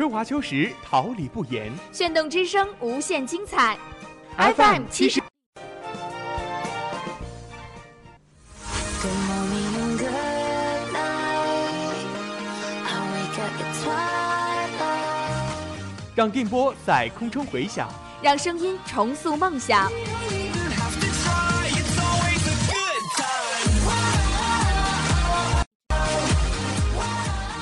春华秋实，桃李不言。炫动之声，无限精彩。FM 七十。让电波在空中回响，让声音重塑梦想。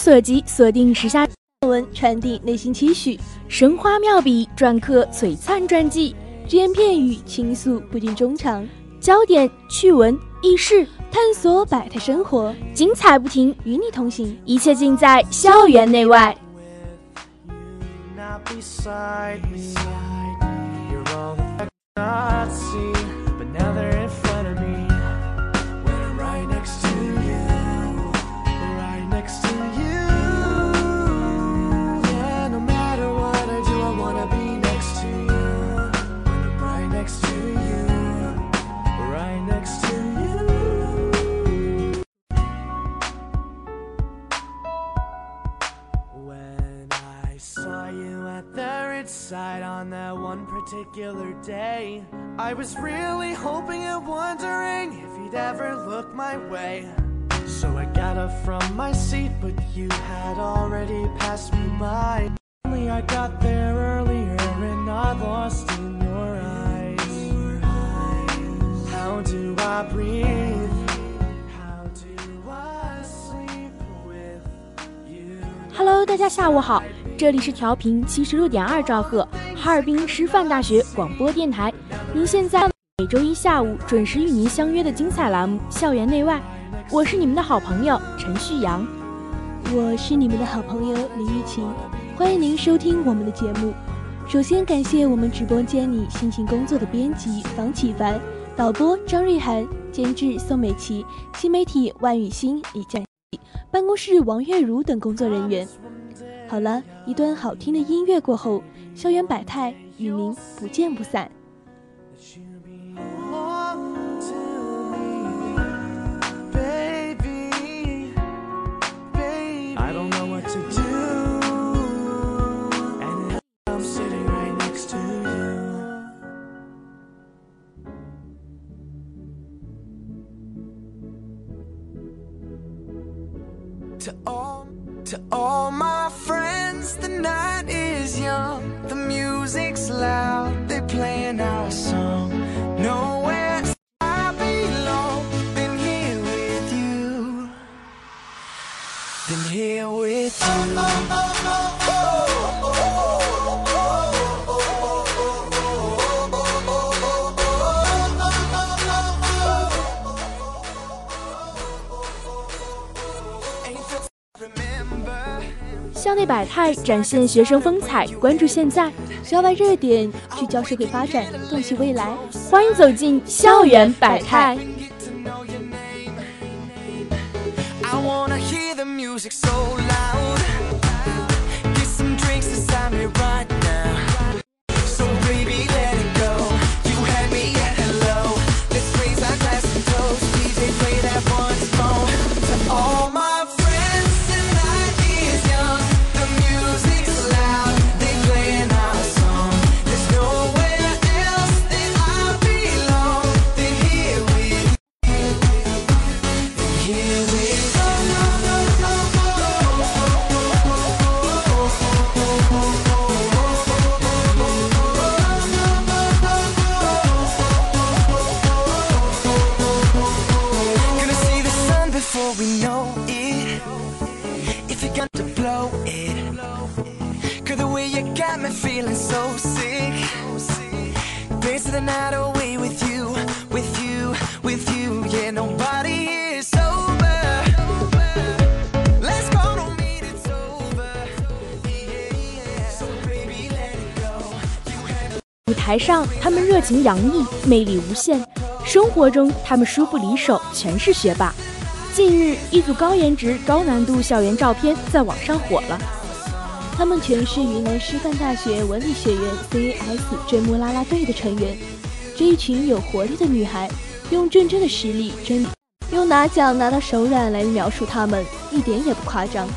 所及，锁定时下文，传递内心期许，神花妙笔篆刻璀璨传记，只言片语倾诉不尽衷肠，焦点趣闻轶事，探索百态生活，精彩不停，与你同行，一切尽在校园内外。side on that one particular day. I was really hoping and wondering if you'd ever look my way. So I got up from my seat, but you had already passed me by. Only I got there earlier and I lost in your eyes. How do I breathe? How do I sleep with you? Hello，大家下午好。 这里是调频七十六点二兆赫，哈尔滨师范大学广播电台。您现在每周一下午准时与您相约的精彩栏目《校园内外》，我是你们的好朋友陈旭阳，我是你们的好朋友李玉琴，欢迎您收听我们的节目。首先感谢我们直播间里辛勤工作的编辑房启凡、导播张瑞涵、监制宋美琪、新媒体万雨欣、李佳、办公室王月如等工作人员。好了，一段好听的音乐过后，校园百态与您不见不散。To all, to all my friends, the night is young, the music's loud, they're playing our song. Nowhere I belong than here with you, than here with you. 校内百态展现学生风采，关注现在；校外热点聚焦社会发展，洞悉未来。欢迎走进校园百态。舞台上，他们热情洋溢，魅力无限；生活中，他们书不离手，全是学霸。近日，一组高颜值、高难度校园照片在网上火了。他们全是云南师范大学文理学院 CAS 追梦啦啦队的成员。这一群有活力的女孩，用真正的实力争，用拿奖拿到手软来描述她们，一点也不夸张。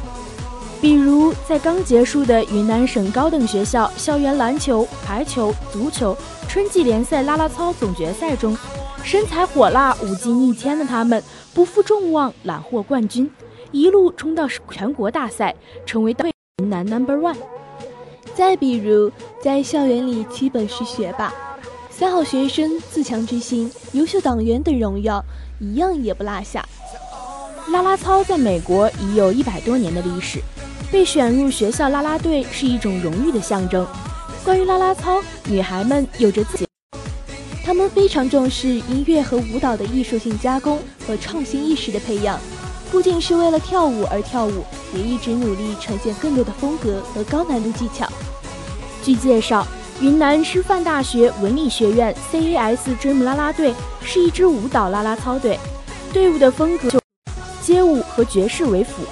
比如，在刚结束的云南省高等学校校园篮球、排球、足球春季联赛啦啦操总决赛中，身材火辣、舞技逆天的她们不负众望，揽获冠军，一路冲到全国大赛，成为云南 Number One。再比如，在校园里基本是学霸，三好学生、自强之星、优秀党员等荣耀一样也不落下。啦啦操在美国已有一百多年的历史，被选入学校啦啦队是一种荣誉的象征。关于啦啦操，女孩们有着自己，她们非常重视音乐和舞蹈的艺术性加工和创新意识的培养，不仅是为了跳舞而跳舞，也一直努力呈现更多的风格和高难度技巧。据介绍，云南师范大学文理学院 CAS Dream 啦啦队是一支舞蹈啦啦操队，队伍的风格就街舞和爵士为辅。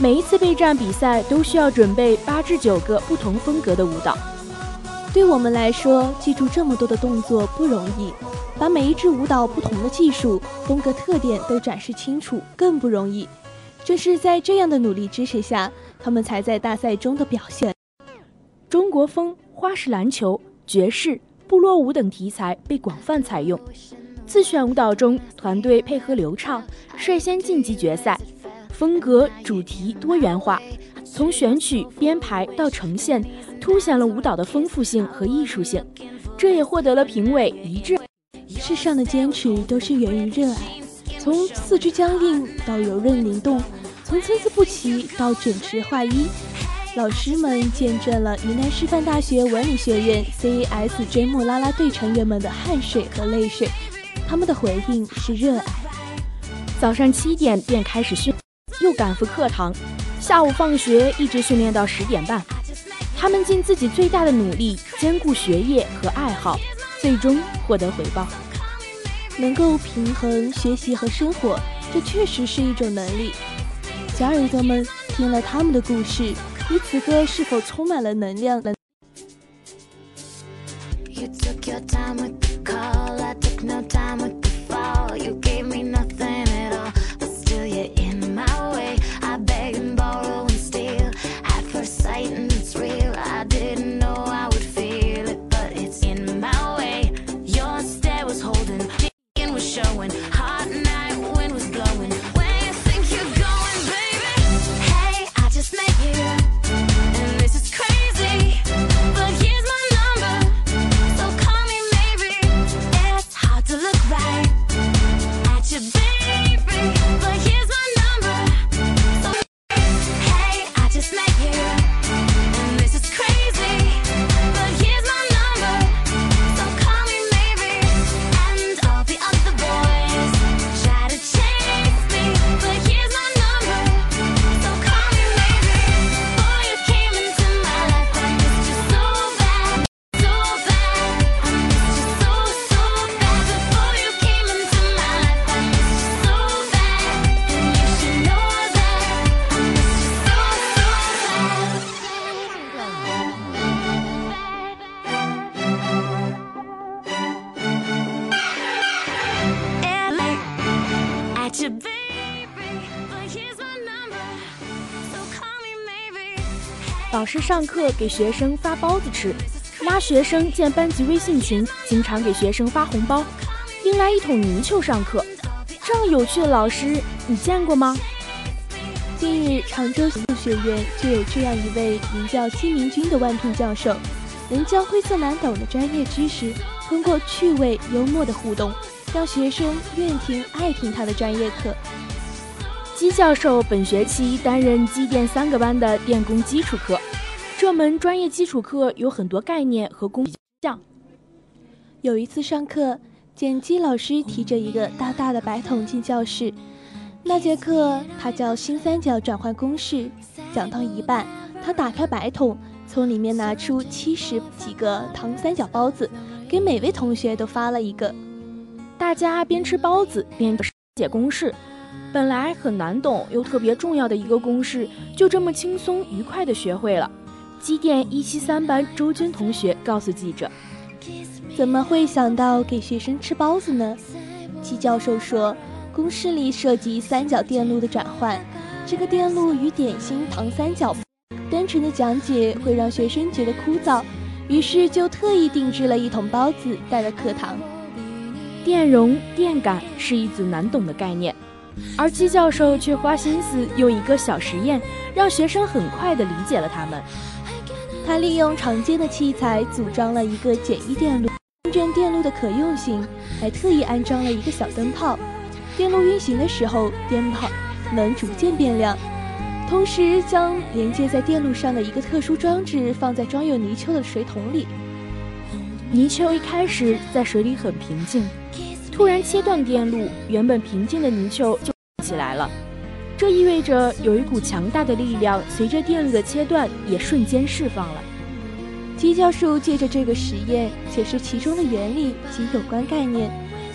每一次备战比赛都需要准备八至九个不同风格的舞蹈。对我们来说，记住这么多的动作不容易，把每一支舞蹈不同的技术、风格特点都展示清楚更不容易。正是在这样的努力支持下，他们才在大赛中的表现。中国风、花式篮球、爵士、部落舞等题材被广泛采用。自选舞蹈中，团队配合流畅，率先晋级决赛。风格主题多元化，从选曲编排到呈现，凸显了舞蹈的丰富性和艺术性。这也获得了评委一致。世上的坚持都是源于热爱，从四肢僵硬到柔韧灵动，从参差不齐到整齐划一。老师们见证了云南师范大学文理学院 ces 追梦啦啦队成员们的汗水和泪水，他们的回应是热爱。早上七点便开始训。又赶赴课堂，下午放学一直训练到十点半。他们尽自己最大的努力，兼顾学业和爱好，最终获得回报。能够平衡学习和生活，这确实是一种能力。小耳朵们听了他们的故事，你此刻是否充满了能量？老师上课给学生发包子吃，拉学生建班级微信群，经常给学生发红包，拎来一桶泥鳅上课。这样有趣的老师，你见过吗？近日，常州学院就有这样一位名叫金明君的万聘教授，能将晦涩难懂的专业知识，通过趣味幽默的互动，让学生愿听爱听他的专业课。姬教授本学期担任机电三个班的电工基础课，这门专业基础课有很多概念和工项。有一次上课，剪辑老师提着一个大大的白桶进教室。那节课他叫新三角转换公式，讲到一半，他打开白桶，从里面拿出七十几个糖三角包子，给每位同学都发了一个。大家边吃包子边解公式，本来很难懂又特别重要的一个公式，就这么轻松愉快地学会了。机电一七三班周军同学告诉记者：“怎么会想到给学生吃包子呢？”季教授说。公式里涉及三角电路的转换，这个电路与点心糖三角，单纯的讲解会让学生觉得枯燥，于是就特意定制了一桶包子带到课堂。电容、电感是一组难懂的概念，而姬教授却花心思用一个小实验，让学生很快地理解了它们。他利用常见的器材组装了一个简易电路，验证电路的可用性，还特意安装了一个小灯泡。电路运行的时候，灯泡能逐渐变亮。同时，将连接在电路上的一个特殊装置放在装有泥鳅的水桶里。泥鳅一开始在水里很平静，突然切断电路，原本平静的泥鳅就起来了。这意味着有一股强大的力量随着电路的切断也瞬间释放了。吉教授借着这个实验解释其中的原理及有关概念。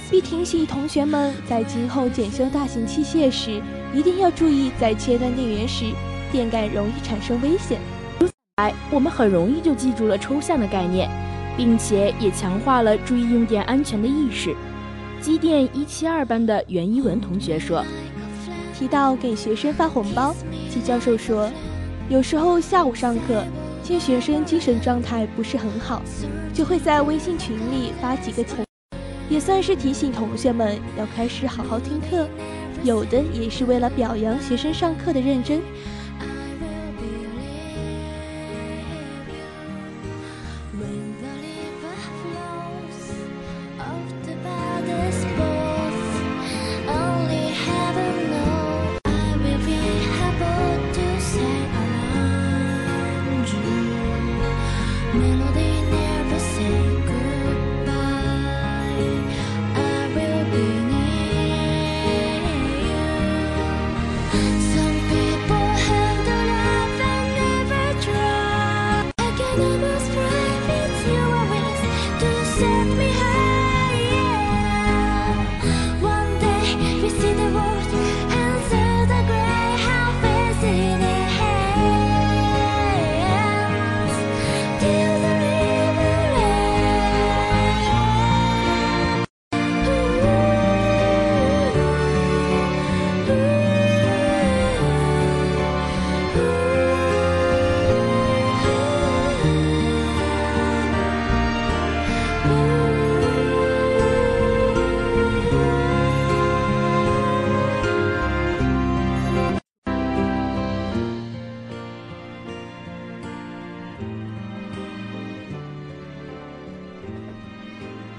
并提醒同学们，在今后检修大型器械时，一定要注意，在切断电源时，电感容易产生危险。如此来，我们很容易就记住了抽象的概念，并且也强化了注意用电安全的意识。机电一七二班的袁一文同学说：“提到给学生发红包，季教授说，有时候下午上课，见学生精神状态不是很好，就会在微信群里发几个钱。”也算是提醒同学们要开始好好听课，有的也是为了表扬学生上课的认真。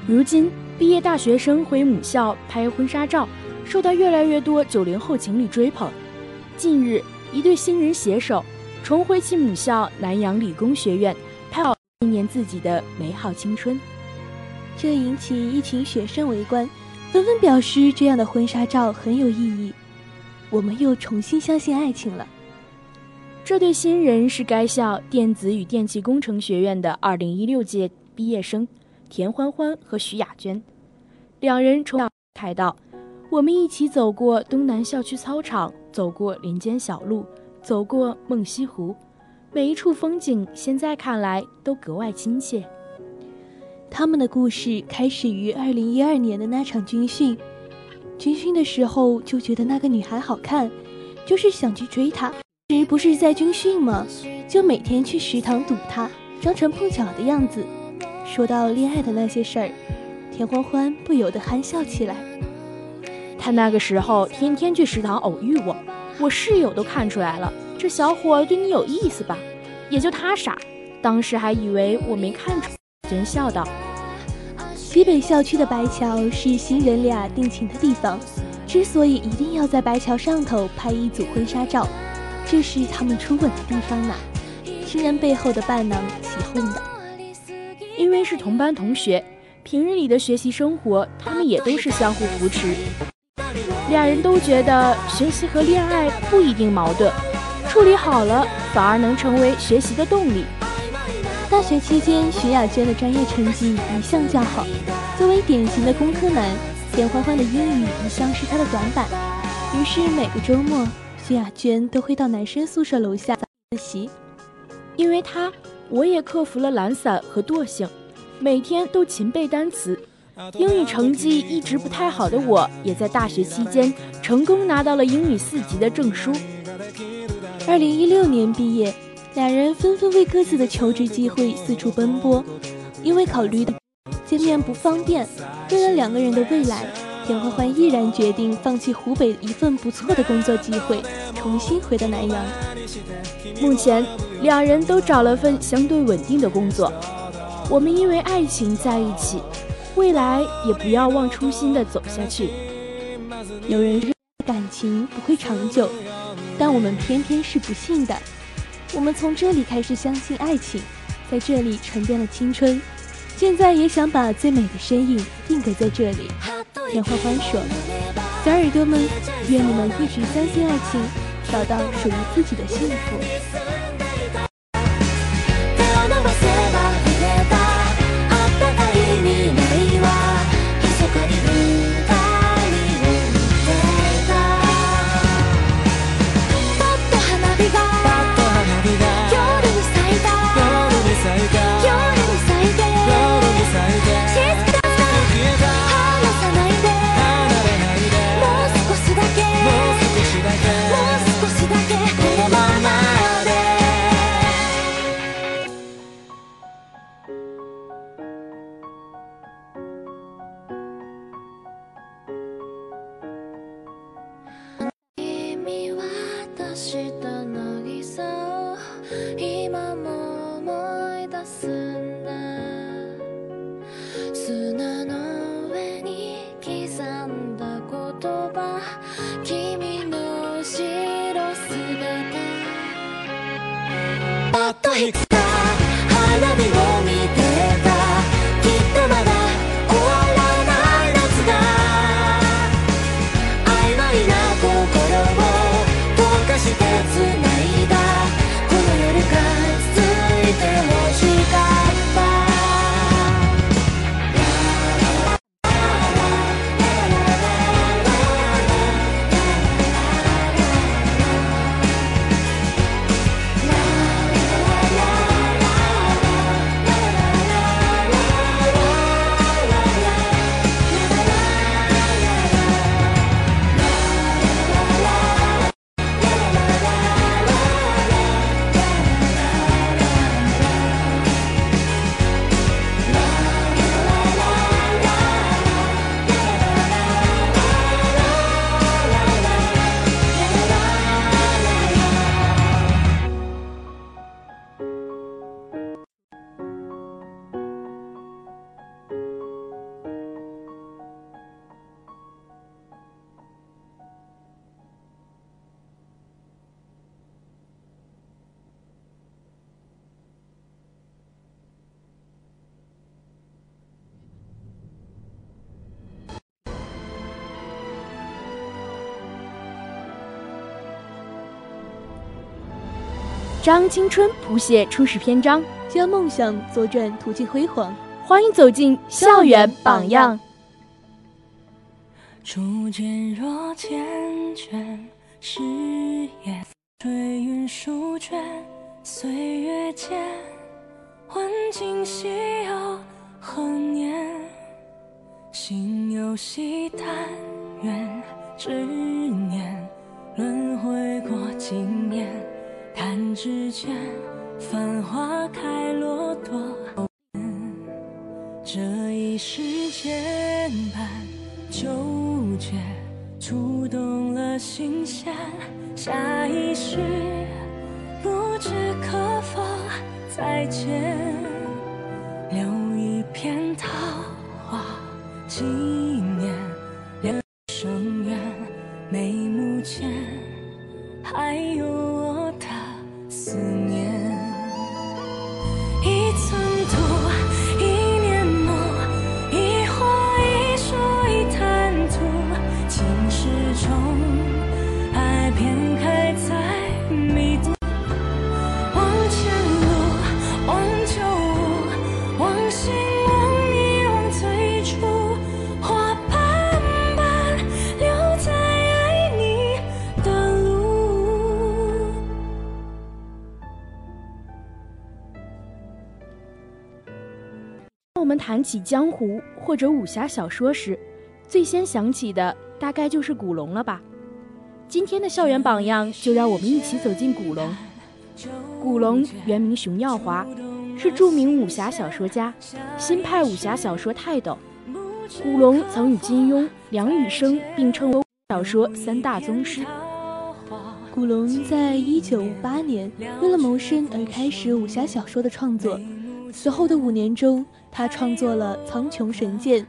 如今，毕业大学生回母校拍婚纱照，受到越来越多九零后情侣追捧。近日，一对新人携手重回其母校南洋理工学院，拍好纪念自己的美好青春。这引起一群学生围观，纷纷表示这样的婚纱照很有意义。我们又重新相信爱情了。这对新人是该校电子与电气工程学院的二零一六届毕业生。田欢欢和徐雅娟，两人重谈道：“我们一起走过东南校区操场，走过林间小路，走过梦溪湖，每一处风景，现在看来都格外亲切。”他们的故事开始于二零一二年的那场军训。军训的时候就觉得那个女孩好看，就是想去追她。时不是在军训吗？就每天去食堂堵她，装成碰巧的样子。说到恋爱的那些事儿，田欢欢不由得憨笑起来。他那个时候天天去食堂偶遇我，我室友都看出来了，这小伙对你有意思吧？也就他傻，当时还以为我没看出。娟笑道：“西北校区的白桥是新人俩定情的地方，之所以一定要在白桥上头拍一组婚纱照，这是他们初吻的地方呢。”新人背后的伴郎起哄道。因为是同班同学，平日里的学习生活，他们也都是相互扶持。俩人都觉得学习和恋爱不一定矛盾，处理好了反而能成为学习的动力。大学期间，徐亚娟的专业成绩一向较好，作为典型的工科男，田欢欢的英语一向是他的短板。于是每个周末，徐亚娟都会到男生宿舍楼下自习，因为他。我也克服了懒散和惰性，每天都勤背单词。英语成绩一直不太好的我，也在大学期间成功拿到了英语四级的证书。二零一六年毕业，两人纷纷为各自的求职机会四处奔波。因为考虑见面不方便，为了两个人的未来，田欢欢毅然决定放弃湖北一份不错的工作机会，重新回到南阳。目前。两人都找了份相对稳定的工作，我们因为爱情在一起，未来也不要忘初心的走下去。有人说感情不会长久，但我们偏偏是不信的。我们从这里开始相信爱情，在这里沉淀了青春，现在也想把最美的身影定格在这里。田欢欢说：“小耳朵们，愿你们一直相信爱情，找到属于自己的幸福。”将青春谱写初始篇章，将梦想左转途径辉煌。欢迎走进校园榜样。初见若缱绻，誓言吹云舒卷，岁月间，换今夕又何年？心有惜，但愿执念轮回过经年。弹指间，繁花开落多这一世间般纠结，触动了心弦。下一世，不知可否再见，留一片桃花纪念。谈起江湖或者武侠小说时，最先想起的大概就是古龙了吧？今天的校园榜样，就让我们一起走进古龙。古龙原名熊耀华，是著名武侠小说家，新派武侠小说泰斗。古龙曾与金庸、梁羽生并称为小说三大宗师。古龙在一九五八年为了谋生而开始武侠小说的创作，此后的五年中，他创作了《苍穹神剑》《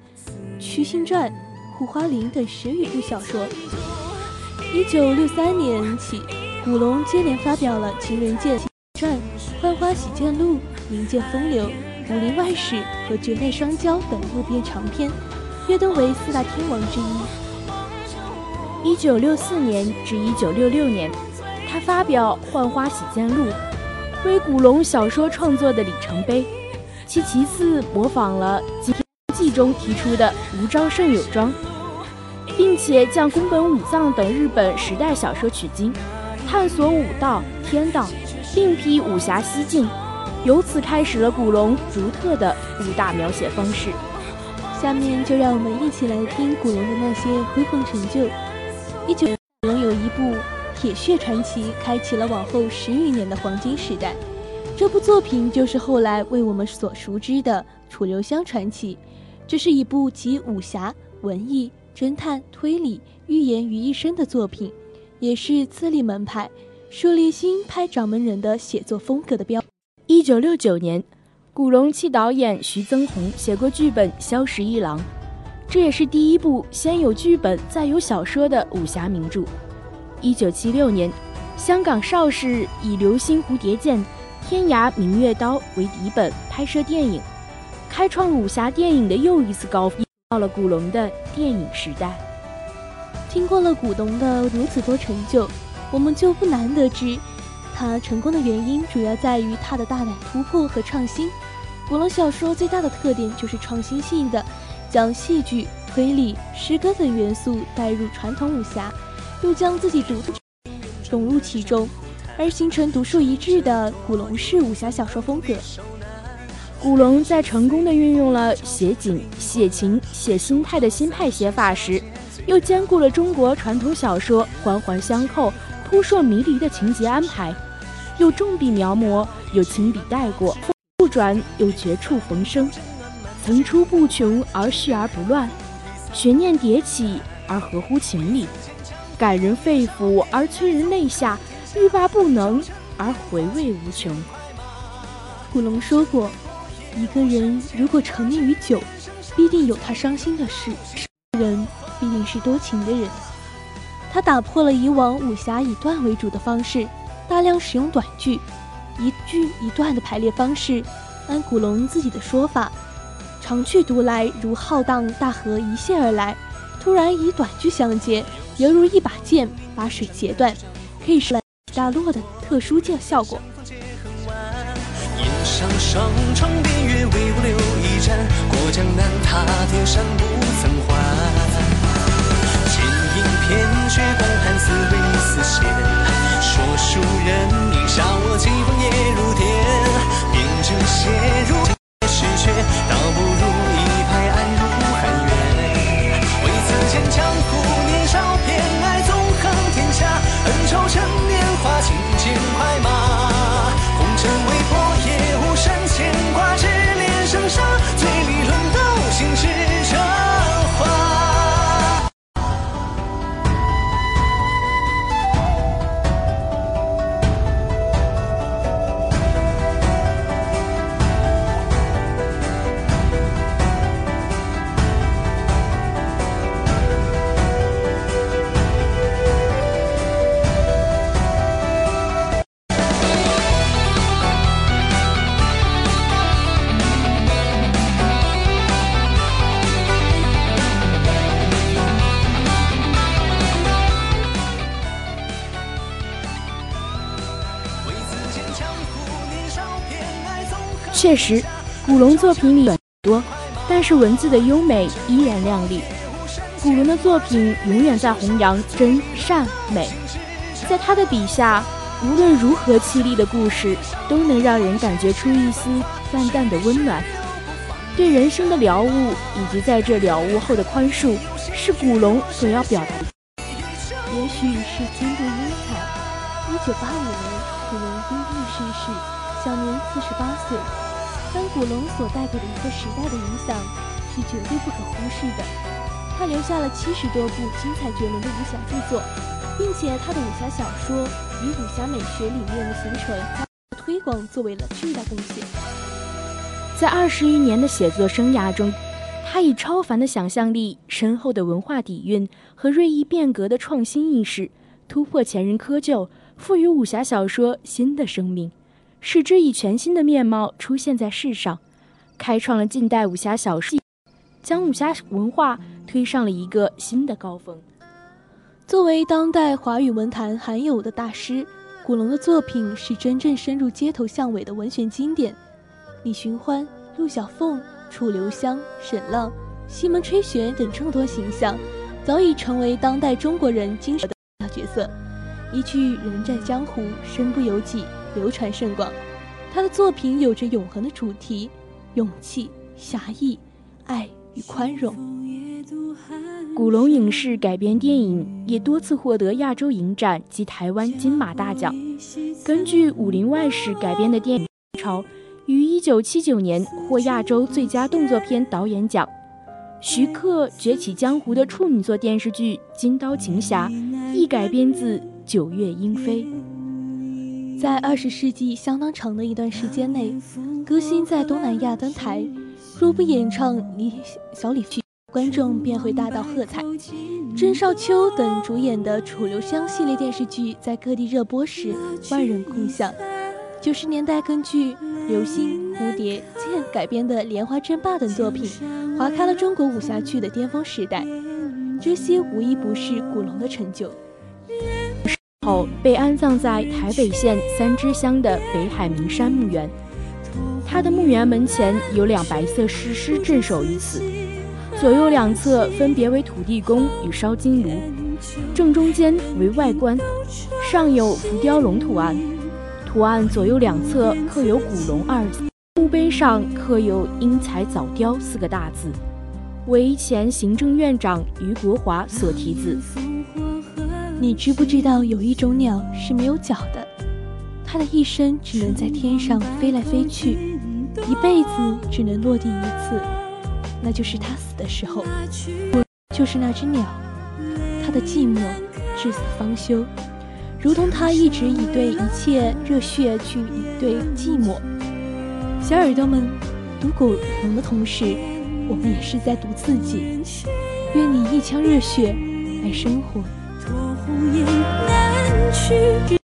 屈星传》《护花林》等十余部小说。一九六三年起，古龙接连发表了《情人剑传》《浣花洗剑录》《名剑风流》《武林外史》和《绝代双骄》等六篇长篇，跃登为四大天王之一。一九六四年至一九六六年，他发表《浣花洗剑录》，为古龙小说创作的里程碑。其其次模仿了《金庸记》中提出的“无招胜有招”。并且将宫本武藏等日本时代小说取经，探索武道、天道，另辟武侠西境，由此开始了古龙独特的武打描写方式。下面就让我们一起来听古龙的那些辉煌成就。一九古龙有一部《铁血传奇》，开启了往后十余年的黄金时代。这部作品就是后来为我们所熟知的《楚留香传奇》，这是一部集武侠、文艺。侦探、推理、寓言于一身的作品，也是自立门派、树立新派掌门人的写作风格的标。一九六九年，古龙替导演徐增宏写过剧本《萧十一郎》，这也是第一部先有剧本再有小说的武侠名著。一九七六年，香港邵氏以《流星蝴蝶剑》《天涯明月刀》为底本拍摄电影，开创武侠电影的又一次高峰。到了古龙的电影时代，听过了古龙的如此多成就，我们就不难得知，他成功的原因主要在于他的大胆突破和创新。古龙小说最大的特点就是创新性的将戏剧、推理、诗歌等元素带入传统武侠，又将自己独特融入其中，而形成独树一帜的古龙式武侠小说风格。古龙在成功的运用了写景、写情、写心态的新派写法时，又兼顾了中国传统小说环环相扣、扑朔迷离的情节安排，又重笔描摹，又轻笔带过，不转又绝处逢生，层出不穷而续而不乱，悬念迭起而合乎情理，感人肺腑而催人泪下，欲罢不能而回味无穷。古龙说过。一个人如果沉溺于酒，必定有他伤心的事；人必定是多情的人。他打破了以往武侠以段为主的方式，大量使用短句，一句一段的排列方式。按古龙自己的说法，长句读来如浩荡大河一泻而来，突然以短句相接，犹如一把剑把水截断，可以是大落的特殊剑效果。上上床边月，为我留一盏。过江南，踏天山，不曾还。剑影片雪，光寒似微丝线。说书人应笑我棋风也如电。作品里很多，但是文字的优美依然亮丽。古龙的作品永远在弘扬真善美，在他的笔下，无论如何凄厉的故事，都能让人感觉出一丝淡淡的温暖。对人生的了悟，以及在这了悟后的宽恕，是古龙所要表达的。也许是天妒英才，一九八五年，古龙因病逝世，享年四十八岁。但古龙所带给的一个时代的影响，是绝对不可忽视的。他留下了七十多部精彩绝伦的武侠著作，并且他的武侠小说以武侠美学理念的形成、推广作为了巨大贡献。在二十余年的写作生涯中，他以超凡的想象力、深厚的文化底蕴和锐意变革的创新意识，突破前人窠臼，赋予武侠小说新的生命，使之以全新的面貌出现在世上，开创了近代武侠小说，将武侠文化推上了一个新的高峰。作为当代华语文坛罕有的大师，古龙的作品是真正深入街头巷尾的文学经典。李寻欢、陆小凤、楚留香、沈浪、西门吹雪等众多形象，早已成为当代中国人精神的角色。一句“人在江湖，身不由己”，流传甚广。他的作品有着永恒的主题：勇气、侠义、爱与宽容。古龙影视改编电影也多次获得亚洲影展及台湾金马大奖。根据《武林外史》改编的电影《超》。于一九七九年获亚洲最佳动作片导演奖。徐克崛起江湖的处女作电视剧《金刀情侠》亦改编自《九月莺飞》。在二十世纪相当长的一段时间内，歌星在东南亚登台，若不演唱《李小李剧》，观众便会大到喝彩。郑少秋等主演的《楚留香》系列电视剧在各地热播时，万人空巷。九十年代根据。流星、蝴蝶、剑改编的《莲花争霸》等作品，划开了中国武侠剧的巅峰时代。这些无一不是古龙的成就。后被安葬在台北县三支乡的北海名山墓园，他的墓园门前有两白色石狮镇守于此，左右两侧分别为土地公与烧金炉，正中间为外观，上有浮雕龙图案。图案左右两侧刻有“古龙”二字，墓碑上刻有“英才早雕”四个大字，为前行政院长于国华所题字。你知不知道有一种鸟是没有脚的？它的一生只能在天上飞来飞去，一辈子只能落地一次，那就是它死的时候。我就是那只鸟，它的寂寞至死方休。如同他一直以对一切热血去以对寂寞。小耳朵们，读古龙的同时，我们也是在读自己。愿你一腔热血来生活。孤雁南去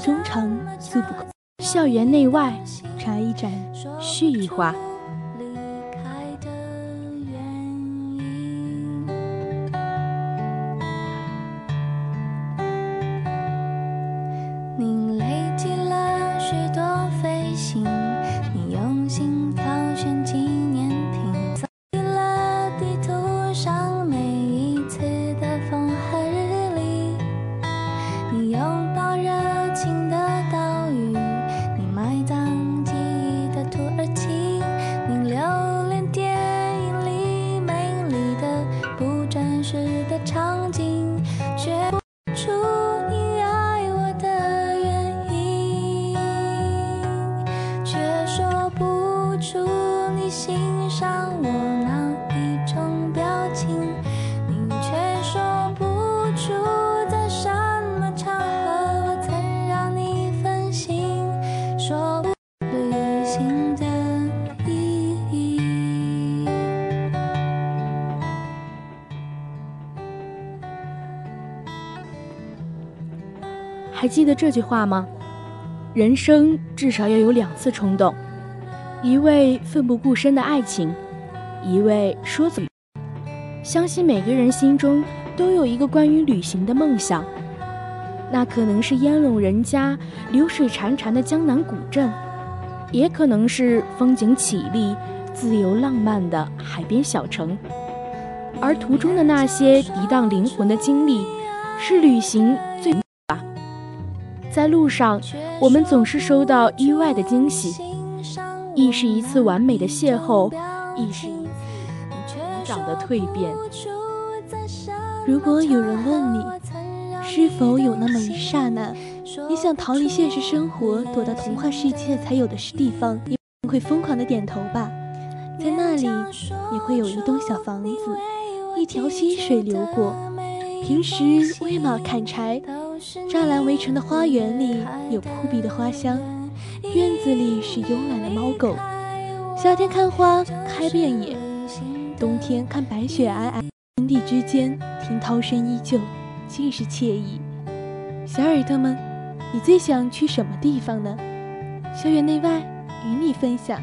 忠诚诉不。校园内外，茶一盏，叙一话。还记得这句话吗？人生至少要有两次冲动，一位奋不顾身的爱情，一位说走。相信每个人心中都有一个关于旅行的梦想，那可能是烟笼人家、流水潺潺的江南古镇，也可能是风景绮丽、自由浪漫的海边小城。而途中的那些涤荡灵魂的经历，是旅行。在路上，我们总是收到意外的惊喜，亦是一次完美的邂逅，亦是一次成长的蜕变。如果有人问你，是否有那么一刹那，你想逃离现实生活，躲到童话世界才有的是地方，你会疯狂的点头吧？在那里，你会有一栋小房子，一条溪水流过，平时喂马砍柴。栅栏围成的花园里有扑鼻的花香，院子里是慵懒的猫狗。夏天看花开遍野，冬天看白雪皑皑，天地之间听涛声依旧，尽是惬意。小耳朵们，你最想去什么地方呢？校园内外与你分享。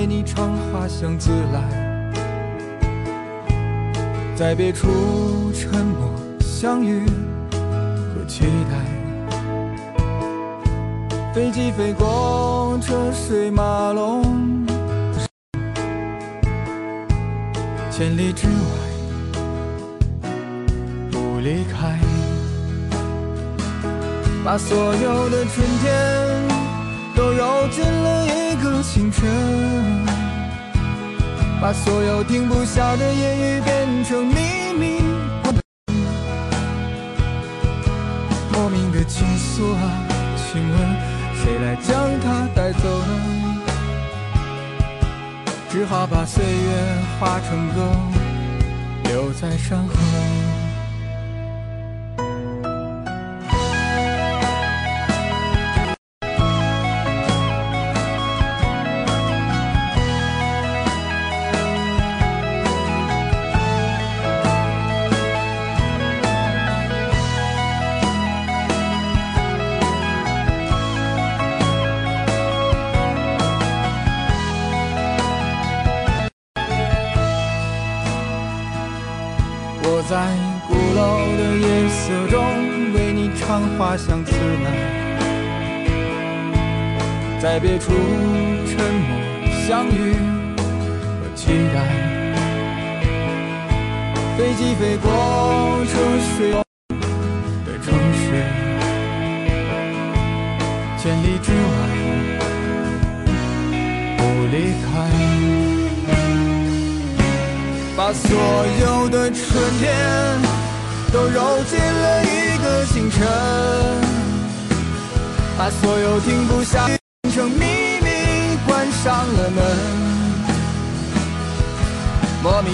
为你唱花香自来，在别处沉默相遇和期待。飞机飞过车水马龙，千里之外不离开，把所有的春天。都揉进了一个清晨，把所有停不下的言语变成秘密。莫名的情愫啊，请问谁来将它带走呢？只好把岁月化成歌，留在山河。在别处沉默相遇和期待，飞机飞过车水的城市，千里之外不离开，把所有的春天。都揉进了一个清晨，把所有停不下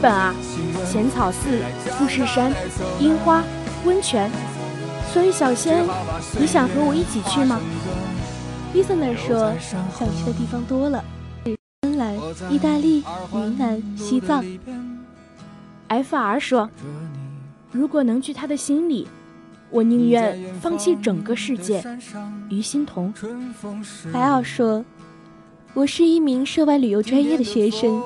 本啊，浅草寺、富士山、樱花、温泉。所以小仙，你想和我一起去吗？”伊森尔说：“想去的地方多了，芬兰、意大利、云南、西藏。”F.R 说：“如果能去他的心里，我宁愿放弃整个世界。”于心彤。海尔说：“我是一名涉外旅游专业的学生。”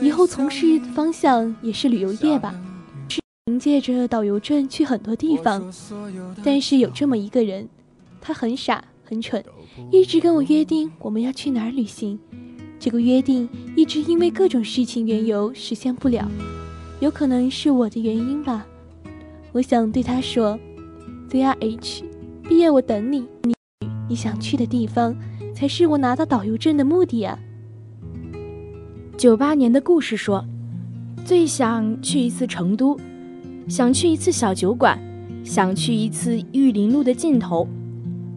以后从事方向也是旅游业吧，是凭借着导游证去很多地方。但是有这么一个人，他很傻很蠢，一直跟我约定我们要去哪儿旅行。这个约定一直因为各种事情缘由实现不了，有可能是我的原因吧。我想对他说：“ZRH，毕业我等你，你你想去的地方才是我拿到导游证的目的啊。”九八年的故事说，最想去一次成都，想去一次小酒馆，想去一次玉林路的尽头，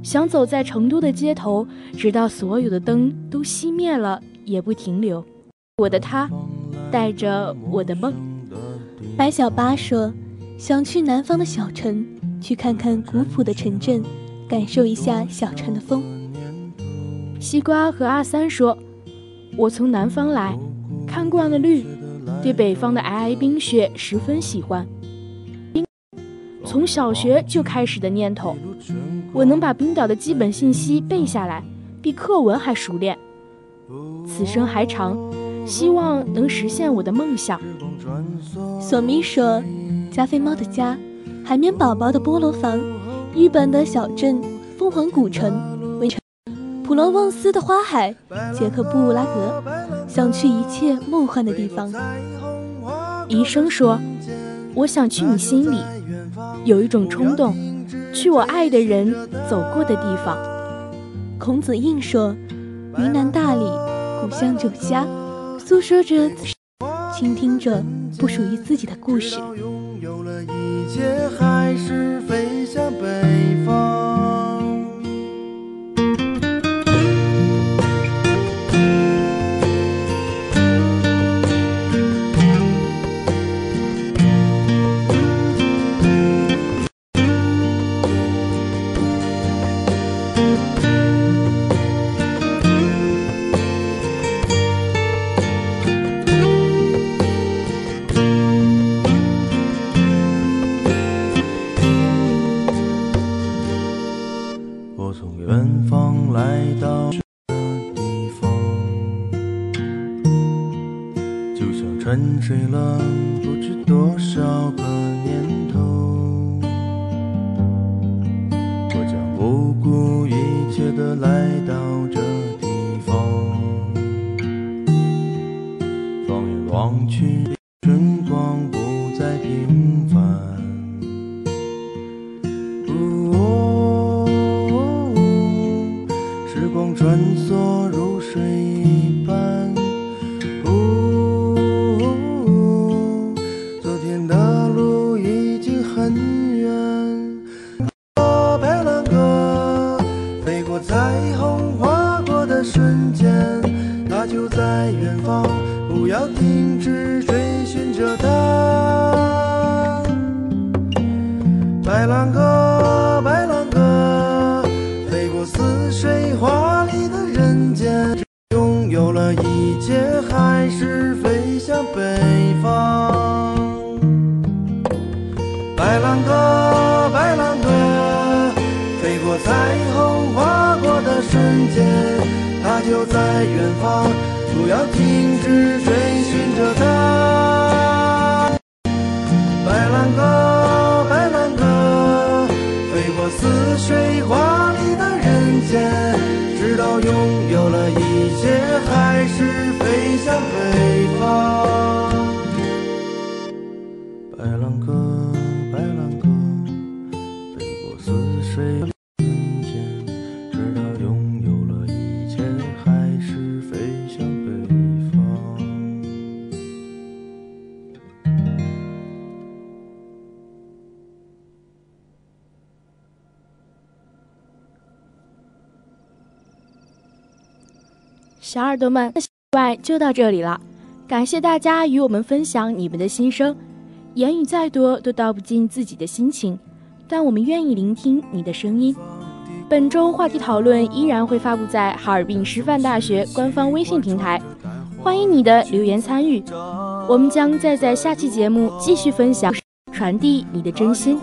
想走在成都的街头，直到所有的灯都熄灭了也不停留。我的他，带着我的梦。白小八说，想去南方的小城，去看看古朴的城镇，感受一下小城的风。西瓜和阿三说，我从南方来。看惯了绿，对北方的皑皑冰雪十分喜欢。从小学就开始的念头，我能把冰岛的基本信息背下来，比课文还熟练。此生还长，希望能实现我的梦想。索米说：“加菲猫的家，海绵宝宝的菠萝房，日本的小镇，凤凰古城。”普罗旺斯的花海，捷克布拉格，想去一切梦幻的地方。医生说：“我想去你心里，有一种冲动，去我爱的人走过的地方。”孔子印说：“云南大理，故乡酒家，诉说着，倾听着不属于自己的故事。”沉睡了不知就在远方，不要停止追寻着它。小耳朵们，外就到这里了，感谢大家与我们分享你们的心声。言语再多都道不尽自己的心情，但我们愿意聆听你的声音。本周话题讨论依然会发布在哈尔滨师范大学官方微信平台，欢迎你的留言参与。我们将再在下期节目继续分享，传递你的真心。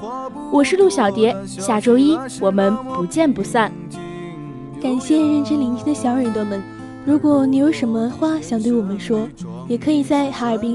我是陆小蝶，下周一我们不见不散。感谢认真聆听的小耳朵们，如果你有什么话想对我们说，也可以在哈尔滨。